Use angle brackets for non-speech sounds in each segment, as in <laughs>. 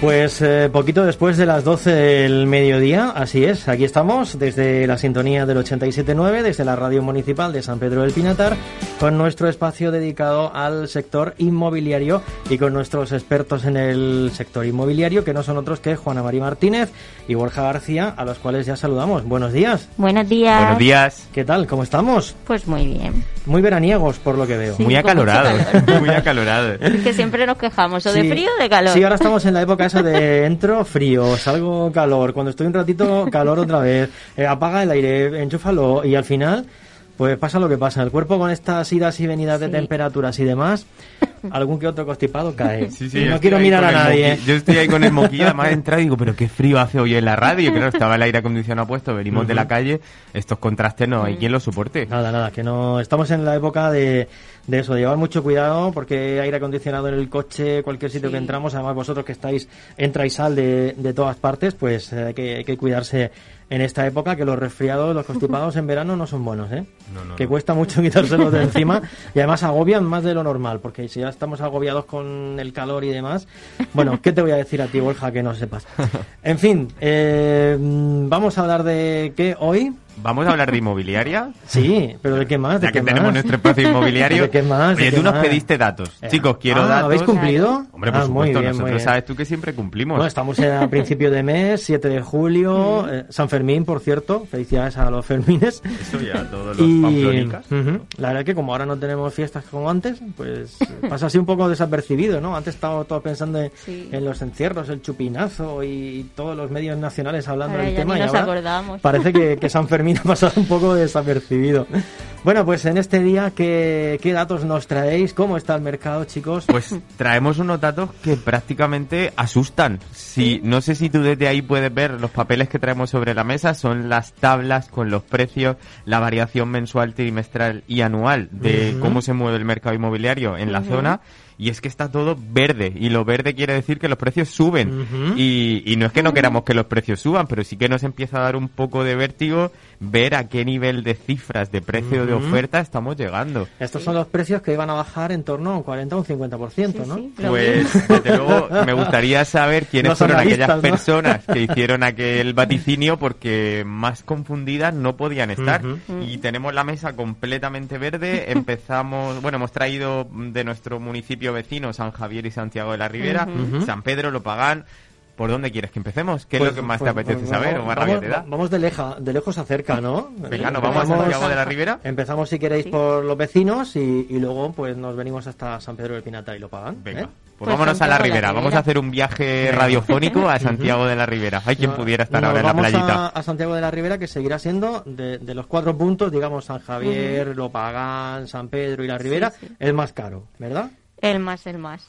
Pues eh, poquito después de las 12 del mediodía, así es, aquí estamos desde la sintonía del 87.9, desde la radio municipal de San Pedro del Pinatar, con nuestro espacio dedicado al sector inmobiliario y con nuestros expertos en el sector inmobiliario, que no son otros que Juana María Martínez y Borja García, a los cuales ya saludamos. Buenos días. Buenos días. Buenos días. ¿Qué tal? ¿Cómo estamos? Pues muy bien. Muy veraniegos, por lo que veo. Sí, muy acalorados, <laughs> muy acalorados. Que siempre nos quejamos, o de Sí. frío o de calor. Sí, ahora estamos en la época esa de entro frío, salgo calor, cuando estoy un ratito calor otra vez, eh, apaga el aire, enchúfalo y al final pues pasa lo que pasa. El cuerpo con estas idas y venidas de temperaturas y demás, <laughs> algún que otro constipado cae. Sí, Y sí, no quiero mirar a nadie. Yo estoy ahí con el moquillo, <laughs> además he entrado y digo, pero qué frío hace hoy en la radio. Claro, estaba el aire acondicionado puesto, venimos de la calle, estos contrastes no hay quien los soporte. Nada, nada, que no estamos en la época de, de eso, de llevar mucho cuidado porque aire acondicionado en el coche, cualquier sitio Sí. que entramos, además vosotros que estáis entra y sal de, de todas partes, pues eh, hay que, hay que cuidarse en esta época que los resfriados, los constipados en verano no son buenos, ¿eh? No, no, que no. cuesta mucho <laughs> quitárselos de encima y además agobian más de lo normal, porque si ya estamos agobiados con el calor y demás, bueno, ¿qué te voy a decir a ti, Borja, que no sepas? En fin, eh, vamos a hablar de qué hoy. Vamos a hablar de inmobiliaria. <laughs> Sí, pero ¿de qué más? ¿De Ya que qué tenemos más? nuestro espacio <laughs> inmobiliario. ¿De qué más? ¿De Oye, qué tú nos más? pediste datos. Eh, Chicos, quiero ah, datos. ¿Habéis cumplido? Hombre, por Ah, muy supuesto, bien, muy nosotros bien. sabes tú que siempre cumplimos. Bueno, estamos a principio de mes, 7 de julio, eh, San Fermín, por cierto. Felicidades a los Fermines. Eso ya, todos los Y pamplónicas. ujú, la verdad es que como ahora no tenemos fiestas como antes, pues <laughs> pasa así un poco desapercibido, ¿no? Antes estábamos todos pensando en, Sí. en los encierros, el chupinazo y todos los medios nacionales hablando Ahora del ya tema ni y nos ahora acordamos. parece que, que San Fermín ha pasado un poco desapercibido. Bueno, pues en este día, ¿qué, qué datos nos traéis? ¿Cómo está el mercado, chicos? Pues traemos unos datos que prácticamente asustan. Si, no sé si tú desde ahí puedes ver los papeles que traemos sobre la mesa, son las tablas con los precios, la variación mensual, trimestral y anual de cómo se mueve el mercado inmobiliario en la zona. Y es que está todo verde. Y lo verde quiere decir que los precios suben. Y, y no es que no queramos que los precios suban, pero sí que nos empieza a dar un poco de vértigo ver a qué nivel de cifras de precio de oferta estamos llegando. Estos son los precios que iban a bajar en torno a un 40 o un 50%, Sí, ¿no? sí, Pues <laughs> desde luego me gustaría saber <laughs> quiénes Los fueron aquellas ¿no? personas que hicieron aquel vaticinio porque más confundidas no podían estar. Y tenemos la mesa completamente verde. Empezamos, bueno, hemos traído de nuestro municipio vecino San Javier y Santiago de la Ribera. San Pedro, lo pagan. ¿Por dónde quieres que empecemos? ¿Qué Pues- es lo que más pues, te apetece pues, saber vamos- o más vamos, rabia te da? Vamos de, leja, de lejos a cerca, ¿no? Venga, nos vamos a Santiago de la Ribera. Empezamos, si queréis, Sí. por los vecinos y, y luego pues nos venimos hasta San Pedro del Pinatar y lo pagan. Venga, ¿eh? pues, Pues vámonos a la Ribera. Vamos a hacer un viaje radiofónico a Santiago de la Ribera. Hay quien No- pudiera estar ahora en la vamos playita. A, a Santiago de la Ribera, que seguirá siendo de, de los cuatro puntos, digamos, San Javier, Lopagán, San Pedro y la Ribera, sí. el más caro, ¿verdad? El más, el más.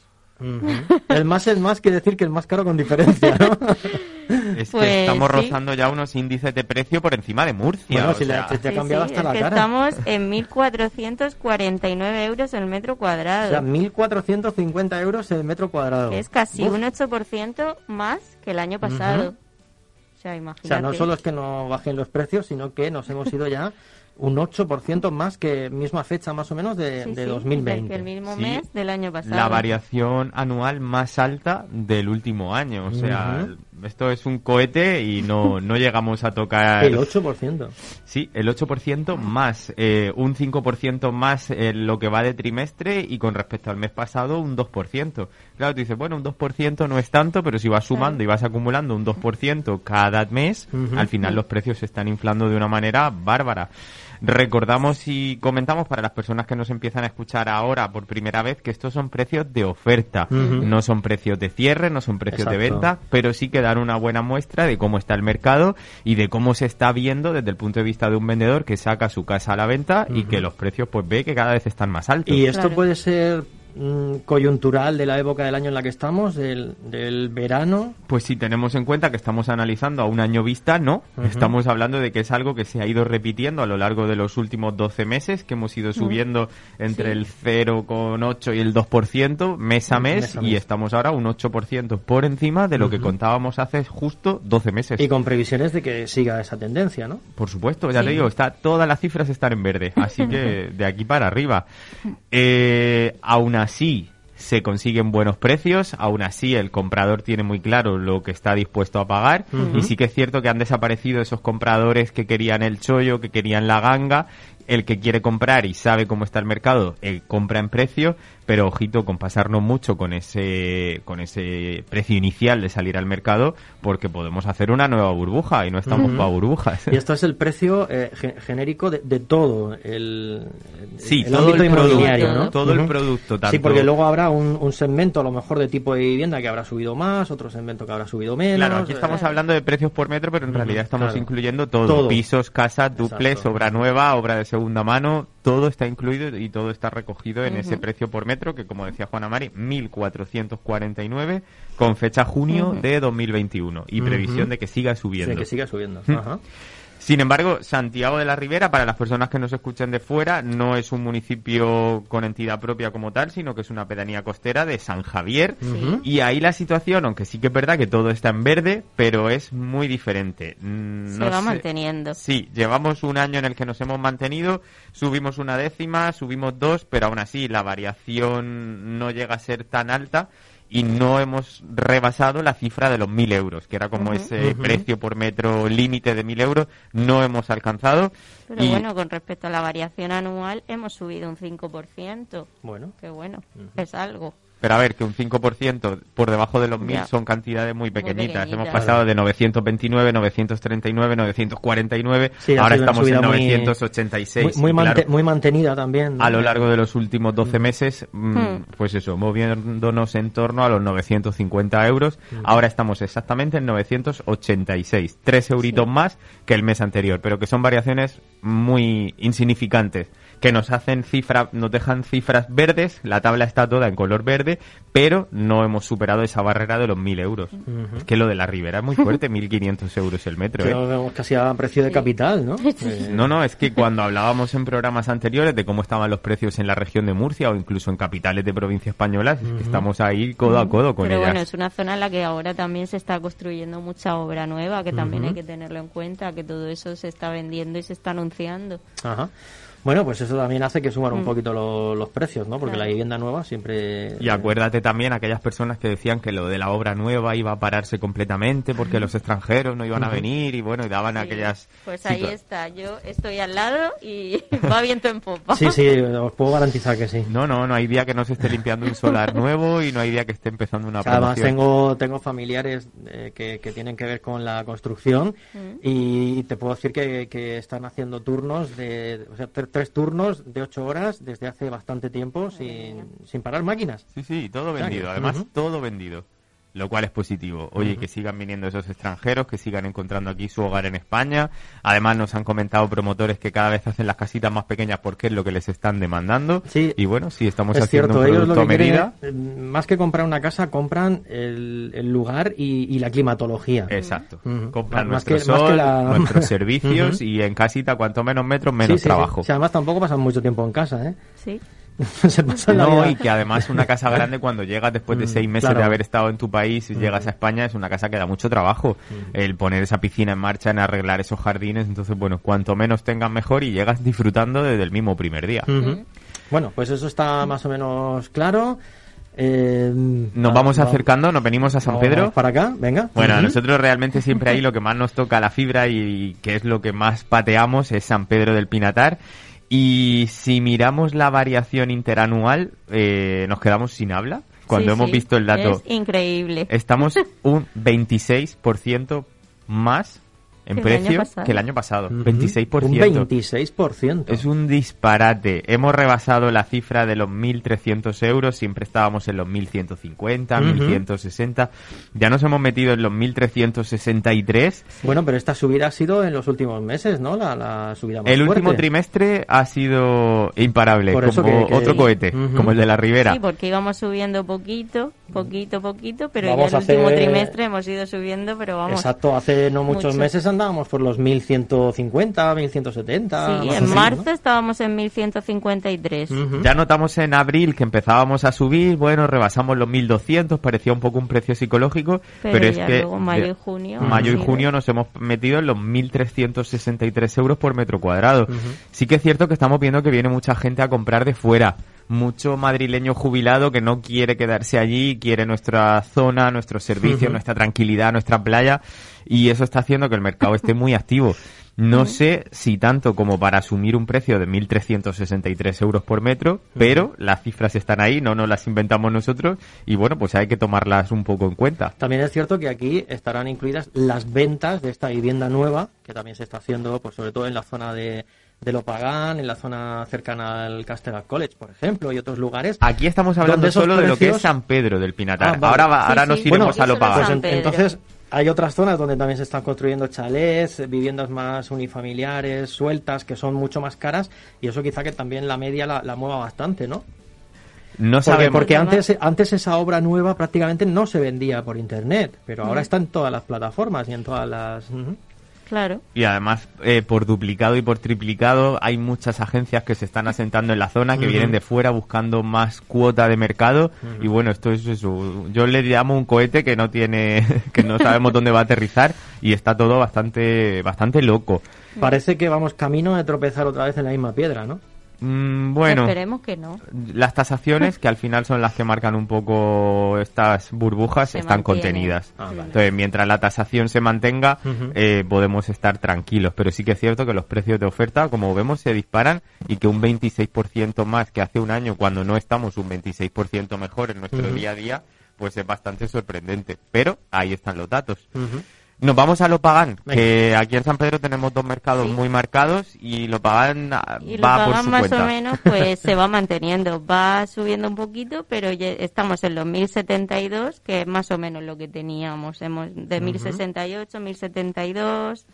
El más, el más, quiere decir que el más caro con diferencia, ¿no? <laughs> Es Pues que estamos sí. rozando ya unos índices de precio por encima de Murcia. Bueno, o si le- sea, te ha cambiado sí, hasta es la que cara. estamos en 1.449 euros el metro O cuadrado. sea, 1.450 euros el metro cuadrado. que es casi Uf. un 8% más que el año pasado. O sea, O imagínate. sea, no solo es que no bajen los precios, sino que nos hemos ido ya un 8% más que misma fecha más o menos de, Sí, de sí, 2020. que el mismo Sí, mes del año pasado. la variación anual más alta del último año. O sea, esto es un cohete y no, no llegamos a tocar... El 8%. Sí, el 8% más, eh, un 5% más en lo que va de trimestre y con respecto al mes pasado un 2%. Claro, tú dices, bueno, un 2% no es tanto, pero si vas sumando y vas acumulando un 2% cada mes, al final los precios se están inflando de una manera bárbara. Recordamos y comentamos para las personas que nos empiezan a escuchar ahora por primera vez que estos son precios de oferta, no son precios de cierre, no son precios de venta, pero sí que dan una buena muestra de cómo está el mercado y de cómo se está viendo desde el punto de vista de un vendedor que saca su casa a la venta y que los precios pues ve que cada vez están más altos. Y esto Claro. puede ser coyuntural de la época del año en la que estamos, del, del verano. Pues si tenemos en cuenta que estamos analizando a un año vista, no. Estamos hablando de que es algo que se ha ido repitiendo a lo largo de los últimos 12 meses, que hemos ido subiendo entre Sí. el 0,8 y el 2% mes a mes, Mes a y mes. estamos ahora un 8% por encima de lo que contábamos hace justo 12 meses. Y con previsiones de que siga esa tendencia, ¿no? Por supuesto, ya Sí. te digo, está, todas las cifras están en verde, así <laughs> que de aquí para arriba. Eh, aún así, se consiguen buenos precios, aún así el comprador tiene muy claro lo que está dispuesto a pagar y sí que es cierto que han desaparecido esos compradores que querían el chollo, que querían la ganga. El que quiere comprar y sabe cómo está el mercado, el compra en precio, pero ojito con pasarnos mucho con ese con ese precio inicial de salir al mercado porque podemos hacer una nueva burbuja y no estamos para burbujas. Y esto es el precio eh, genérico de, todo el, sí, todo el inmobiliario, ¿no? Todo el producto. Sí, porque luego habrá un, segmento a lo mejor de tipo de vivienda que habrá subido más, otro segmento que habrá subido menos. Claro, aquí estamos eh. hablando de precios por metro, pero en realidad estamos incluyendo todo. Pisos, casas, duples, obra nueva, obra de segunda mano, todo está incluido y todo está recogido en ese precio por metro que, como decía Juana Mari, 1.449 con fecha junio de 2021 y previsión de que siga subiendo. De que siga subiendo. Sin embargo, Santiago de la Ribera, para las personas que nos escuchan de fuera, no es un municipio con entidad propia como tal, sino que es una pedanía costera de San Javier. Y ahí la situación, aunque sí que es verdad que todo está en verde, pero es muy diferente. Mm, Se va manteniendo. Sí, llevamos un año en el que nos hemos mantenido, subimos una décima, subimos dos, pero aún así la variación no llega a ser tan alta y no hemos rebasado la cifra de los 1.000 euros, que era como ese precio por metro límite de 1.000 euros, no hemos alcanzado. Pero bueno, con respecto a la variación anual, hemos subido un 5%. Bueno. Que bueno, es algo. Pero a ver, que un 5% por debajo de los 1.000 son cantidades muy pequeñitas. Hemos pasado de 929, 939, 949, ahora estamos en 986. Muy, muy, mantenida también. A lo largo de los últimos 12 mm. meses, mm, hmm. pues eso, moviéndonos en torno a los 950 euros. Mm. Ahora estamos exactamente en 986. Tres euritos más que el mes anterior, pero que son variaciones muy insignificantes que nos hacen cifras, nos dejan cifras verdes, la tabla está toda en color verde, pero no hemos superado esa barrera de los 1.000 euros. Es que lo de la Ribera es muy fuerte, 1.500 euros el metro. ¿eh? casi a precio de capital, ¿no? Eh, no, no, es que cuando hablábamos en programas anteriores de cómo estaban los precios en la región de Murcia o incluso en capitales de provincia españolas, estamos ahí codo a codo con Pero ellas. bueno, es una zona en la que ahora también se está construyendo mucha obra nueva, que también hay que tenerlo en cuenta, que todo eso se está vendiendo y se está anunciando. Ajá. Bueno, pues eso también hace que suban un mm. poquito los precios, ¿no? Porque la vivienda nueva siempre... Y acuérdate también aquellas personas que decían que lo de la obra nueva iba a pararse completamente porque los extranjeros no iban a venir y bueno, y daban aquellas... Pues ahí está, yo estoy al lado y <laughs> va viento en popa. Sí, sí, os puedo garantizar que sí. No, no, no hay día que no se esté limpiando un solar nuevo y no hay día que esté empezando una Además tengo, tengo familiares eh, que, que, tienen que ver con la construcción mm. y te puedo decir que, que están haciendo turnos de... O sea, tres turnos de ocho horas desde hace bastante tiempo sin, sin parar máquinas. Sí, sí, todo vendido, además todo vendido lo cual es positivo. Oye, que sigan viniendo esos extranjeros, que sigan encontrando aquí su hogar en España. Además, nos han comentado promotores que cada vez hacen las casitas más pequeñas porque es lo que les están demandando. Sí, y bueno, sí, estamos haciendo un producto a medida. Eh, más que comprar una casa, compran el, lugar y, la climatología. Exacto. Compran nuestro sol, <laughs> nuestros servicios y en casita, cuanto menos metros, menos trabajo. Sí, además tampoco pasan mucho tiempo en casa, ¿eh? Sí. <laughs> no, y que además una casa grande cuando llegas después de mm, seis meses de haber estado en tu país y mm. llegas a España es una casa que da mucho trabajo. Mm. El poner esa piscina en marcha, en arreglar esos jardines, entonces bueno, cuanto menos tengas mejor y llegas disfrutando desde el mismo primer día. Bueno, pues eso está más o menos claro. Eh, nos vamos acercando, nos venimos a San Pedro. Para acá, venga. Bueno, a nosotros realmente siempre ahí lo que más nos toca la fibra y que es lo que más pateamos es San Pedro del Pinatar. Y si miramos la variación interanual, eh, nos quedamos sin habla. Cuando hemos visto el dato. Es increíble. Estamos <laughs> un 26% más en precio que el año pasado. 26%. Un 26%. Es un disparate. Hemos rebasado la cifra de los 1.300 euros. Siempre estábamos en los 1.150, 1.160. Ya nos hemos metido en los 1.363. Bueno, pero esta subida ha sido en los últimos meses, ¿no? La, subida más El último trimestre ha sido imparable, como otro cohete, como el de la Ribera. Sí, porque íbamos subiendo poquito, poquito, poquito, pero ya el último trimestre hemos ido subiendo, pero vamos. Exacto, hace no muchos meses han andábamos por los 1150, 1170. Sí, en marzo estábamos en 1153. Ya notamos en abril que empezábamos a subir, bueno, rebasamos los 1200, parecía un poco un precio psicológico, pero, es que luego mayo y junio. Mayo y junio nos hemos metido en los 1363 euros por metro cuadrado. Sí que es cierto que estamos viendo que viene mucha gente a comprar de fuera mucho madrileño jubilado que no quiere quedarse allí, quiere nuestra zona, nuestro servicio, nuestra tranquilidad, nuestra playa y eso está haciendo que el mercado esté muy activo. No sé si tanto como para asumir un precio de 1.363 euros por metro, pero las cifras están ahí, no nos las inventamos nosotros y bueno, pues hay que tomarlas un poco en cuenta. También es cierto que aquí estarán incluidas las ventas de esta vivienda nueva, que también se está haciendo, pues sobre todo en la zona de, de Lopagán, en la zona cercana al Castelar College, por ejemplo, y otros lugares. Aquí estamos hablando solo de lo que es San Pedro del Pinatar. Ah, vale. Ahora, va- Sí, ahora sí. nos iremos Bueno, a Lopagán. Pues entonces hay otras zonas donde también se están construyendo chalés, viviendas más unifamiliares, sueltas, que son mucho más caras y eso quizá que también la media la, la mueva bastante, ¿no? No Porque, sabemos. porque antes, antes esa obra nueva prácticamente no se vendía por internet, pero Mm. ahora está en todas las plataformas y en todas las... Claro. Y además, eh, por duplicado y por triplicado, hay muchas agencias que se están asentando en la zona, que vienen de fuera buscando más cuota de mercado. Y bueno, esto es eso. Yo le llamo un cohete que no tiene, <laughs> que no sabemos dónde va a aterrizar y está todo bastante, bastante loco. Parece que vamos camino de tropezar otra vez en la misma piedra, ¿no? Mm, bueno. Esperemos que no. Las tasaciones, que al final son las que marcan un poco estas burbujas, Se están contenidas. Ah, vale. Entonces, mientras la tasación se mantenga, eh, podemos estar tranquilos. Pero sí que es cierto que los precios de oferta, como vemos, se disparan y que un 26% más que hace un año, cuando no estamos un 26% mejor en nuestro día a día, pues es bastante sorprendente. Pero ahí están los datos. Nos vamos a Lopagán, Venga. que aquí en San Pedro tenemos dos mercados Sí. muy marcados y Lopagán ah, Y lo va por pagan su más cuenta. o menos, pues se va <laughs> manteniendo. Va subiendo un poquito, pero ya estamos en los 1072, que es más o menos lo que teníamos. Hemos de 1068, 1072.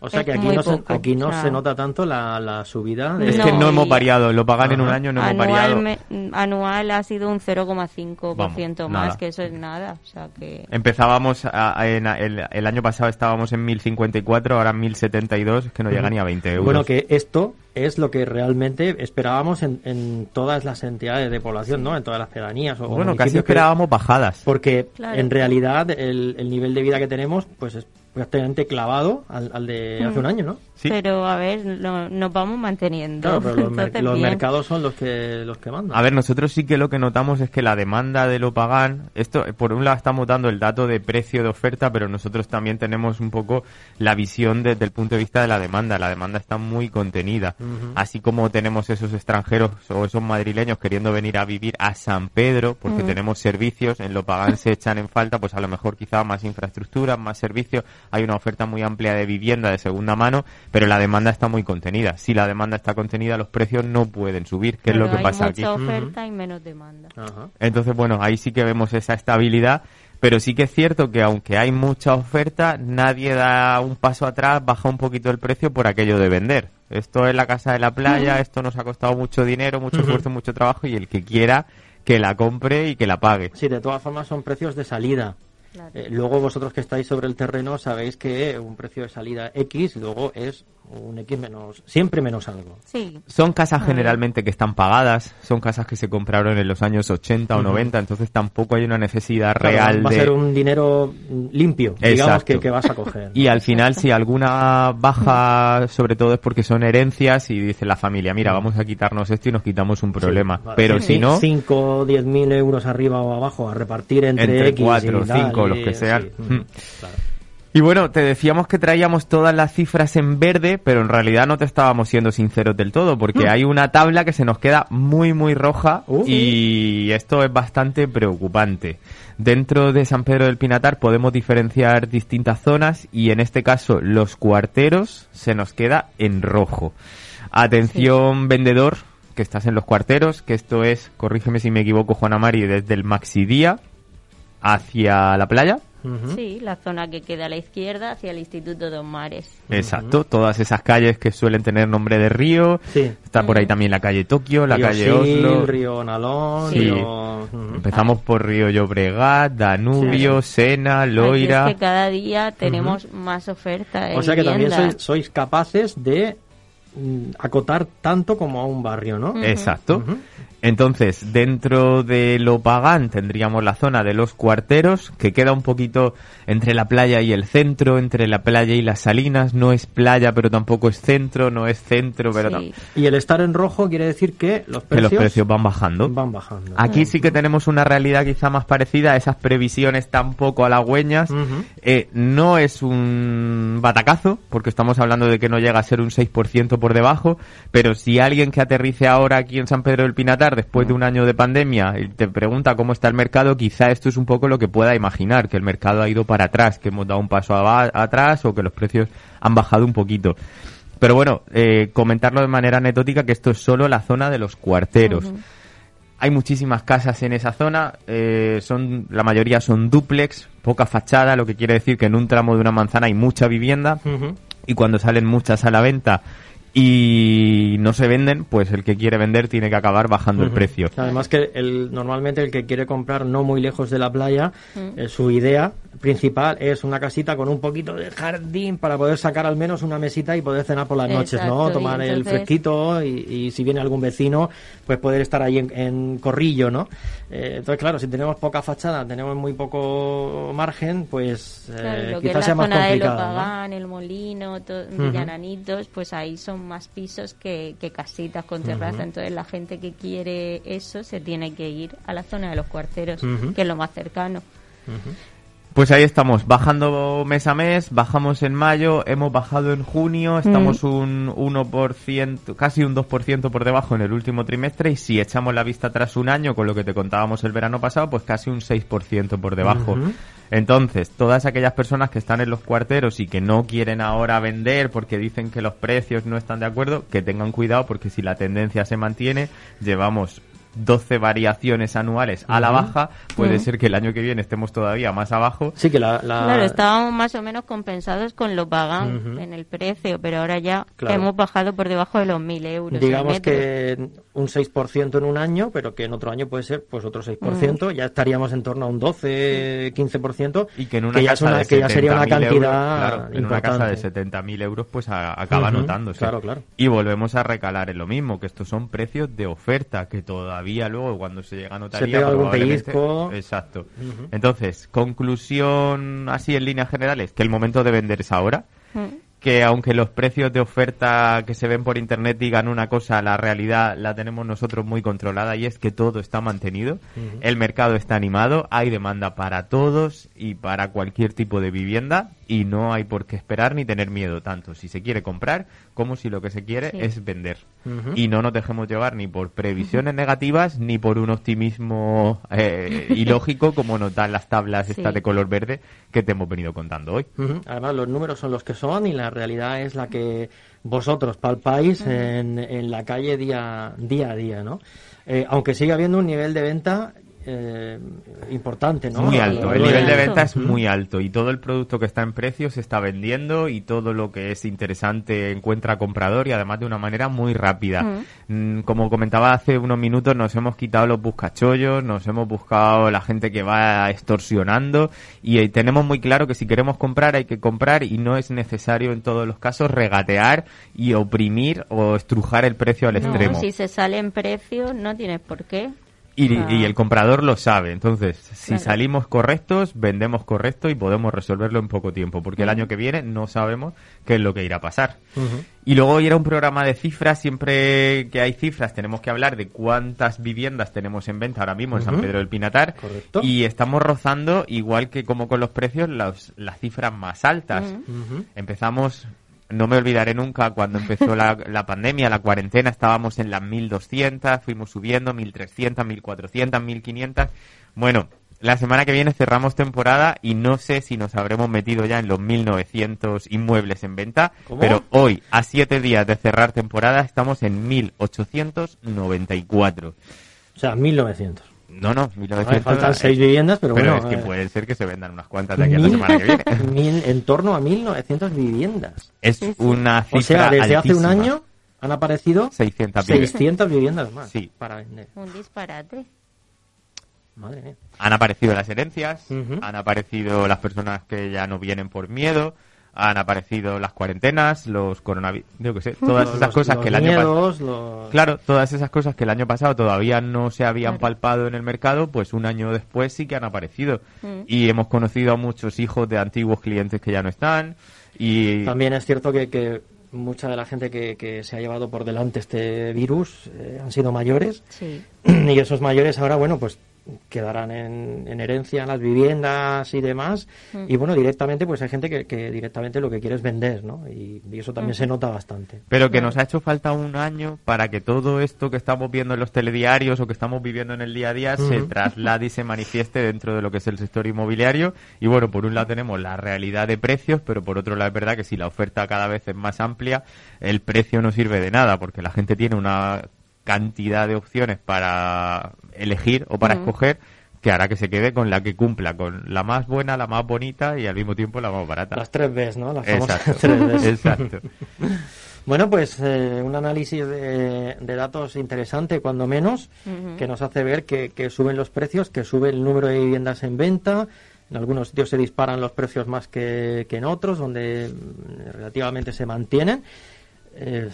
O sea Es que aquí no, se, poco, aquí no o sea. se nota tanto la, la subida. De... Es No, que no y- hemos variado, lo pagan en un año, no hemos variado. Anual, me- anual ha sido un 0,5% Vamos, más, nada. que eso es nada. O sea que. Empezábamos a- a- en, el, el año pasado estábamos en 1054, ahora en 1072, es que no llega ni a 20 euros. Bueno, que esto es lo que realmente esperábamos en, en todas las entidades de población, ¿no? En todas las pedanías o Bueno, casi esperábamos bajadas. Porque Claro. en realidad el, el nivel de vida que tenemos pues es prácticamente clavado al, al de hace un año, ¿no? Sí. Pero a ver, lo- nos vamos manteniendo. Claro, pero los, <laughs> mer- mercados son los que los que mandan. A ver, nosotros sí que lo que notamos es que la demanda de lo pagan, esto por un lado estamos dando el dato de precio de oferta, pero nosotros también tenemos un poco la visión desde el punto de vista de la demanda. La demanda está muy contenida. Así como tenemos esos extranjeros o esos madrileños queriendo venir a vivir a San Pedro, porque tenemos servicios, en lo pagan se echan en falta, pues a lo mejor quizá más infraestructura, más servicios, hay una oferta muy amplia de vivienda de segunda mano, pero la demanda está muy contenida. Si la demanda está contenida, los precios no pueden subir, que es lo que hay pasa mucha aquí. oferta y menos demanda. Ajá. Entonces, bueno, ahí sí que vemos esa estabilidad, pero sí que es cierto que aunque hay mucha oferta, nadie da un paso atrás, baja un poquito el precio por aquello de vender. Esto es la casa de la playa, esto nos ha costado mucho dinero, mucho esfuerzo, mucho trabajo y el que quiera que la compre y que la pague. Sí, de todas formas son precios de salida. Claro. Eh, luego vosotros que estáis sobre el terreno sabéis que un precio de salida X luego es un X menos, siempre menos algo. Sí. Son casas ah. generalmente que están pagadas, son casas que se compraron en los años 80 uh -huh. o 90, entonces tampoco hay una necesidad claro, real va de... Va a ser un dinero limpio, Exacto. digamos, que, que, vas a coger. <laughs> Y al final si alguna baja, sobre todo es porque son herencias y dice la familia, mira, vamos a quitarnos esto y nos quitamos un problema. Sí, vale. Pero sí. si no... 5 o 10 mil euros arriba o abajo a repartir entre, entre X 4, y 5, los que sean. Mm. Y bueno, te decíamos que traíamos todas las cifras en verde, pero en realidad no te estábamos siendo sinceros del todo, porque mm. hay una tabla que se nos queda muy, muy roja uh. y esto es bastante preocupante. Dentro de San Pedro del Pinatar podemos diferenciar distintas zonas y en este caso los cuarteros se nos queda en rojo. Atención vendedor, que estás en los cuarteros, que esto es, corrígeme si me equivoco Juana Mari, desde el Maxi Día hacia la playa. Sí, la zona que queda a la izquierda hacia el Instituto Dos Mares. Exacto, todas esas calles que suelen tener nombre de río. Sí. Está por ahí también la calle Tokio, la Río calle Sil, Oslo. Río Nalón, Sí. Río... Empezamos por Río Llobregat, Danubio, Sena, Loira. es que cada día tenemos más oferta. O sea que también sois, sois capaces de mm, acotar tanto como a un barrio, ¿no? Exacto. Entonces, dentro de lo pagán tendríamos la zona de los cuarteros, que queda un poquito entre la playa y el centro, entre la playa y las salinas. No es playa, pero tampoco es centro, no es centro, pero Sí. Y el estar en rojo quiere decir que los que precios, los precios van bajando. van bajando. Aquí sí que tenemos una realidad quizá más parecida a esas previsiones tan poco halagüeñas. Eh, no es un batacazo, porque estamos hablando de que no llega a ser un 6% por debajo, pero si alguien que aterrice ahora aquí en San Pedro del Pinatar, después de un año de pandemia, y te pregunta cómo está el mercado, quizá esto es un poco lo que pueda imaginar, que el mercado ha ido para atrás, que hemos dado un paso atrás o que los precios han bajado un poquito. Pero bueno, eh, comentarlo de manera anecdótica que esto es solo la zona de los cuarteros. Hay muchísimas casas en esa zona, eh, son la mayoría son duplex, poca fachada, lo que quiere decir que en un tramo de una manzana hay mucha vivienda y cuando salen muchas a la venta y no se venden, pues el que quiere vender tiene que acabar bajando el precio. Además que el, normalmente el que quiere comprar no muy lejos de la playa, eh, su idea principal es una casita con un poquito de jardín para poder sacar al menos una mesita y poder cenar por las noches, ¿no? Tomar el fresquito y, y si viene algún vecino, pues poder estar ahí en, en corrillo, ¿no? Eh, entonces, claro, si tenemos poca fachada, tenemos muy poco margen, pues eh, Claro, lo que es quizás la sea más zona de complicado. ¿no? Lopagán, el Molino, to- Villananitos, pues ahí son más pisos que, que casitas con terraza. Entonces la gente que quiere eso se tiene que ir a la zona de los cuarteros, que es lo más cercano. Pues ahí estamos, bajando mes a mes, bajamos en mayo, hemos bajado en junio, estamos un 1%, casi un 2% por debajo en el último trimestre y si echamos la vista atrás un año con lo que te contábamos el verano pasado, pues casi un 6% por debajo. Entonces, todas aquellas personas que están en los cuarteros y que no quieren ahora vender porque dicen que los precios no están de acuerdo, que tengan cuidado porque si la tendencia se mantiene, llevamos 12 variaciones anuales a la baja, puede ser que el año que viene estemos todavía más abajo Sí, que la... la- Claro, estábamos más o menos compensados con lo pagán Ujú. en el precio, pero ahora ya Claro. hemos bajado por debajo de los 1.000 euros. digamos que un 6% en un año, pero que en otro año puede ser pues otro 6%, ya estaríamos en torno a un 12, 15%, y que en una ya, es casa una- de que ya sería una 70.000 cantidad euros, claro, en una casa de importante. 70.000 euros pues a- acaba notándose. claro, claro. Y volvemos a recalar en lo mismo, que estos son precios de oferta, que todavía luego cuando se llega a notaría pega algún pellizco. Exacto. Ujú. Entonces, conclusión así en líneas generales, que el momento de vender es ahora, Mm. Que aunque los precios de oferta que se ven por internet digan una cosa, la realidad la tenemos nosotros muy controlada y es que todo está mantenido, el mercado está animado, hay demanda para todos y para cualquier tipo de vivienda y no hay por qué esperar ni tener miedo, tanto si se quiere comprar como si lo que se quiere Sí. es vender. Y no nos dejemos llevar ni por previsiones negativas ni por un optimismo eh, <laughs> ilógico como nos dan las tablas Sí. estas de color verde que te hemos venido contando hoy. Además, los números son los que son y la realidad es la que vosotros palpáis en, en la calle día, día a día, ¿no? Eh, aunque sigue habiendo un nivel de venta eh, importante, ¿no? Muy alto, el nivel de venta es muy alto y todo el producto que está en precio se está vendiendo y todo lo que es interesante encuentra comprador y además de una manera muy rápida. Mm, Como comentaba hace unos minutos, nos hemos quitado los buscachollos, nos hemos buscado la gente que va extorsionando y eh, tenemos muy claro que si queremos comprar hay que comprar y no es necesario en todos los casos regatear y oprimir o estrujar el precio al No, extremo. si se sale en precio, no tienes por qué. Y, Ah. y el comprador lo sabe. Entonces, si Claro. salimos correctos, vendemos correcto y podemos resolverlo en poco tiempo. Porque el año que viene no sabemos qué es lo que irá a pasar. Y luego hoy era un programa de cifras. Siempre que hay cifras tenemos que hablar de cuántas viviendas tenemos en venta ahora mismo en San. Pedro del Pinatar. Correcto. Y estamos rozando, igual que como con los precios, las, las cifras más altas. Empezamos, no me olvidaré nunca, cuando empezó la, <laughs> la pandemia, la cuarentena, estábamos en las 1200, fuimos subiendo 1300, 1400, 1500. Bueno, la semana que viene cerramos temporada y no sé si nos habremos metido ya en los 1900 inmuebles en venta, ¿Cómo? pero hoy, a siete días de cerrar temporada, estamos en 1894. O sea, 1900. No, no, A 1900. ver, faltan seis viviendas, pero, pero bueno. es que eh, puede ser que se vendan unas cuantas de aquí a la semana que viene. <laughs> mil- en torno a 1900 viviendas. Es una cifra O sea, desde hace un altísima. año han aparecido 600 viviendas. 600 viviendas más Sí. para vender. Un disparate. Madre mía. Han aparecido las herencias, Ujú. han aparecido las personas que ya no vienen por miedo, han aparecido las cuarentenas, los coronavirus, yo qué sé, todas Los- esas los- cosas los que el año pasado... los- Claro, todas esas cosas que el año pasado todavía no se habían Claro. palpado en el mercado, pues un año después sí que han aparecido. Mm. Y hemos conocido a muchos hijos de antiguos clientes que ya no están. Y También es cierto que, que mucha de la gente que, que se ha llevado por delante este virus eh, han sido mayores Sí. <clears throat> y esos mayores ahora, bueno, pues quedarán en, en herencia en las viviendas y demás. Mm. Y bueno, directamente, pues hay gente que, que directamente lo que quiere es vender, ¿no? Y, y eso también se nota bastante. Pero que nos ha hecho falta un año para que todo esto que estamos viendo en los telediarios o que estamos viviendo en el día a día se traslade y se manifieste dentro de lo que es el sector inmobiliario. Y bueno, por un lado tenemos la realidad de precios, pero por otro lado es verdad que si la oferta cada vez es más amplia, el precio no sirve de nada porque la gente tiene una cantidad de opciones para elegir o para Ujú. escoger que hará que se quede con la que cumpla, con la más buena, la más bonita y al mismo tiempo la más barata. Las tres Bs, ¿no? Las famosas Exacto. <laughs> tres Bs. Exacto. <laughs> Bueno, pues eh, un análisis de, de datos interesante, cuando menos, que nos hace ver que, que suben los precios, que sube el número de viviendas en venta. En algunos sitios se disparan los precios más que, que en otros, donde mm, relativamente se mantienen. Eh,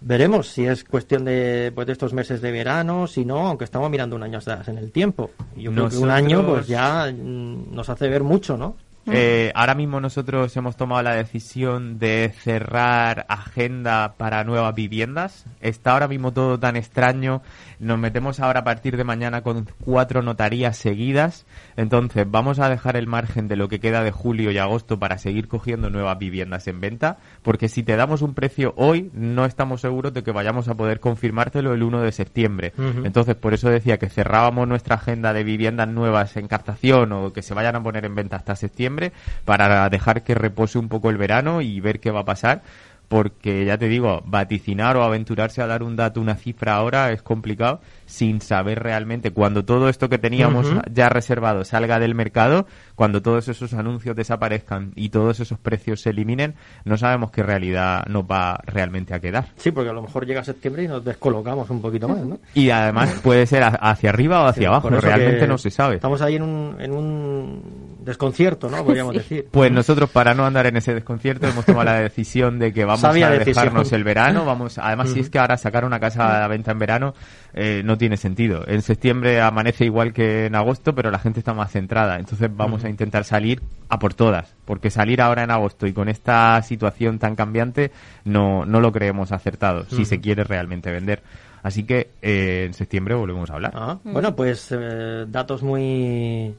veremos si es cuestión de, pues, de estos meses de verano, si no, aunque estamos mirando un año atrás en el tiempo. Y Yo creo que un año pues ya mm, nos hace ver mucho, ¿no? Eh, ahora mismo nosotros hemos tomado la decisión de cerrar agenda para nuevas viviendas. Está ahora mismo todo tan extraño. Nos metemos ahora a partir de mañana con cuatro notarías seguidas. Entonces vamos a dejar el margen de lo que queda de julio y agosto para seguir cogiendo nuevas viviendas en venta. Porque si te damos un precio hoy, no estamos seguros de que vayamos a poder confirmártelo el 1 de septiembre. Entonces por eso decía que cerrábamos nuestra agenda de viviendas nuevas en captación o que se vayan a poner en venta hasta septiembre para dejar que repose un poco el verano y ver qué va a pasar porque ya te digo, vaticinar o aventurarse a dar un dato, una cifra ahora es complicado sin saber realmente cuando todo esto que teníamos ya reservado salga del mercado, cuando todos esos anuncios desaparezcan y todos esos precios se eliminen, no sabemos qué realidad nos va realmente a quedar. Sí, porque a lo mejor llega septiembre y nos descolocamos un poquito más, ¿no? Y además <laughs> puede ser hacia arriba o hacia Sí, abajo, realmente no se sabe. Estamos ahí en un, en un desconcierto, ¿no? Podríamos Sí. decir. Pues nosotros, para no andar en ese desconcierto, hemos tomado la decisión de que vamos a decisión. dejarnos el verano. <laughs> Vamos, además, si es que ahora sacar una casa a la venta en verano eh, no tiene sentido. En septiembre amanece igual que en agosto, pero la gente está más centrada. Entonces vamos a intentar salir a por todas, porque salir ahora en agosto y con esta situación tan cambiante no, no lo creemos acertado, si se quiere realmente vender. Así que eh, en septiembre volvemos a hablar. Ah, Bueno, pues eh, datos muy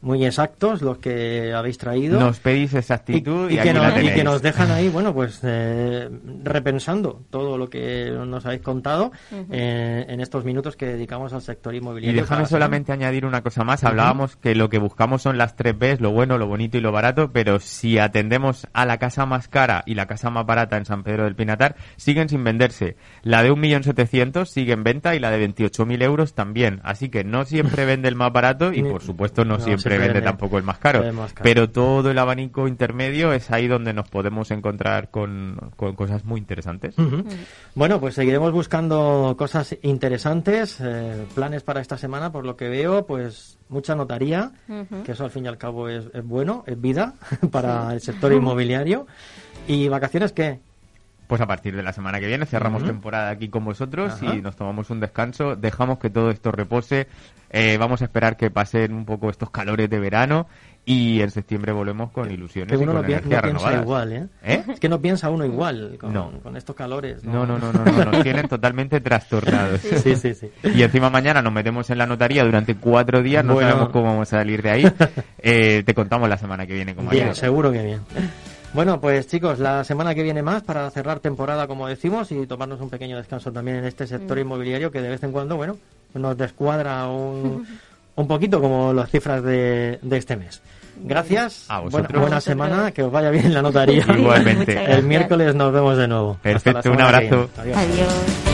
muy exactos los que habéis traído. Nos pedís exactitud y, y, que la nos, y tenéis. que nos dejan ahí, bueno, pues eh, repensando todo lo que nos habéis contado eh, en estos minutos que dedicamos al sector Y inmobiliario. déjame cada semana. solamente añadir una cosa más. Hablábamos que lo que buscamos son las tres Bs, lo bueno, lo bonito y lo barato, pero si atendemos a la casa más cara y la casa más barata en San Pedro del Pinatar, siguen sin venderse. La de 1.700.000 sigue en venta y la de 28.000 euros también. Así que no siempre vende el más barato y <laughs> por supuesto no, no, siempre siempre vende vende tampoco el más caro. el más caro. Pero todo el abanico intermedio es ahí donde nos podemos encontrar con, con cosas muy interesantes. Bueno, pues seguiremos buscando cosas interesantes, eh, planes para esta semana, por lo que veo, pues mucha notaría, que eso al fin y al cabo es, es bueno, es vida <laughs> para el sector <laughs> inmobiliario. ¿Y vacaciones qué? Pues a partir de la semana que viene cerramos temporada aquí con vosotros Ajá. y nos tomamos un descanso, dejamos que todo esto repose, eh, vamos a esperar que pasen un poco estos calores de verano y en septiembre volvemos con ilusiones Que y uno con no, pi- no piensa renovadas. igual, ¿eh? ¿Eh? Es que no piensa uno igual con, No. con estos calores. No, no, no, no, no, nos tienen totalmente trastornados. <laughs> Sí, sí, sí. Y encima mañana nos metemos en la notaría durante cuatro días, no Bueno. sabemos cómo vamos a salir de ahí. <laughs> Eh, te contamos la semana que viene cómo ha Bien, seguro que bien. Bueno, pues chicos, la semana que viene más para cerrar temporada, como decimos, y tomarnos un pequeño descanso también en este sector Mm. inmobiliario que de vez en cuando, bueno, nos descuadra un, <laughs> un poquito como las cifras de, de este mes. Gracias. A buena, vosotros. buena semana, que os vaya bien la notaría. Igualmente. El miércoles nos vemos de nuevo. Perfecto, un abrazo. Adiós.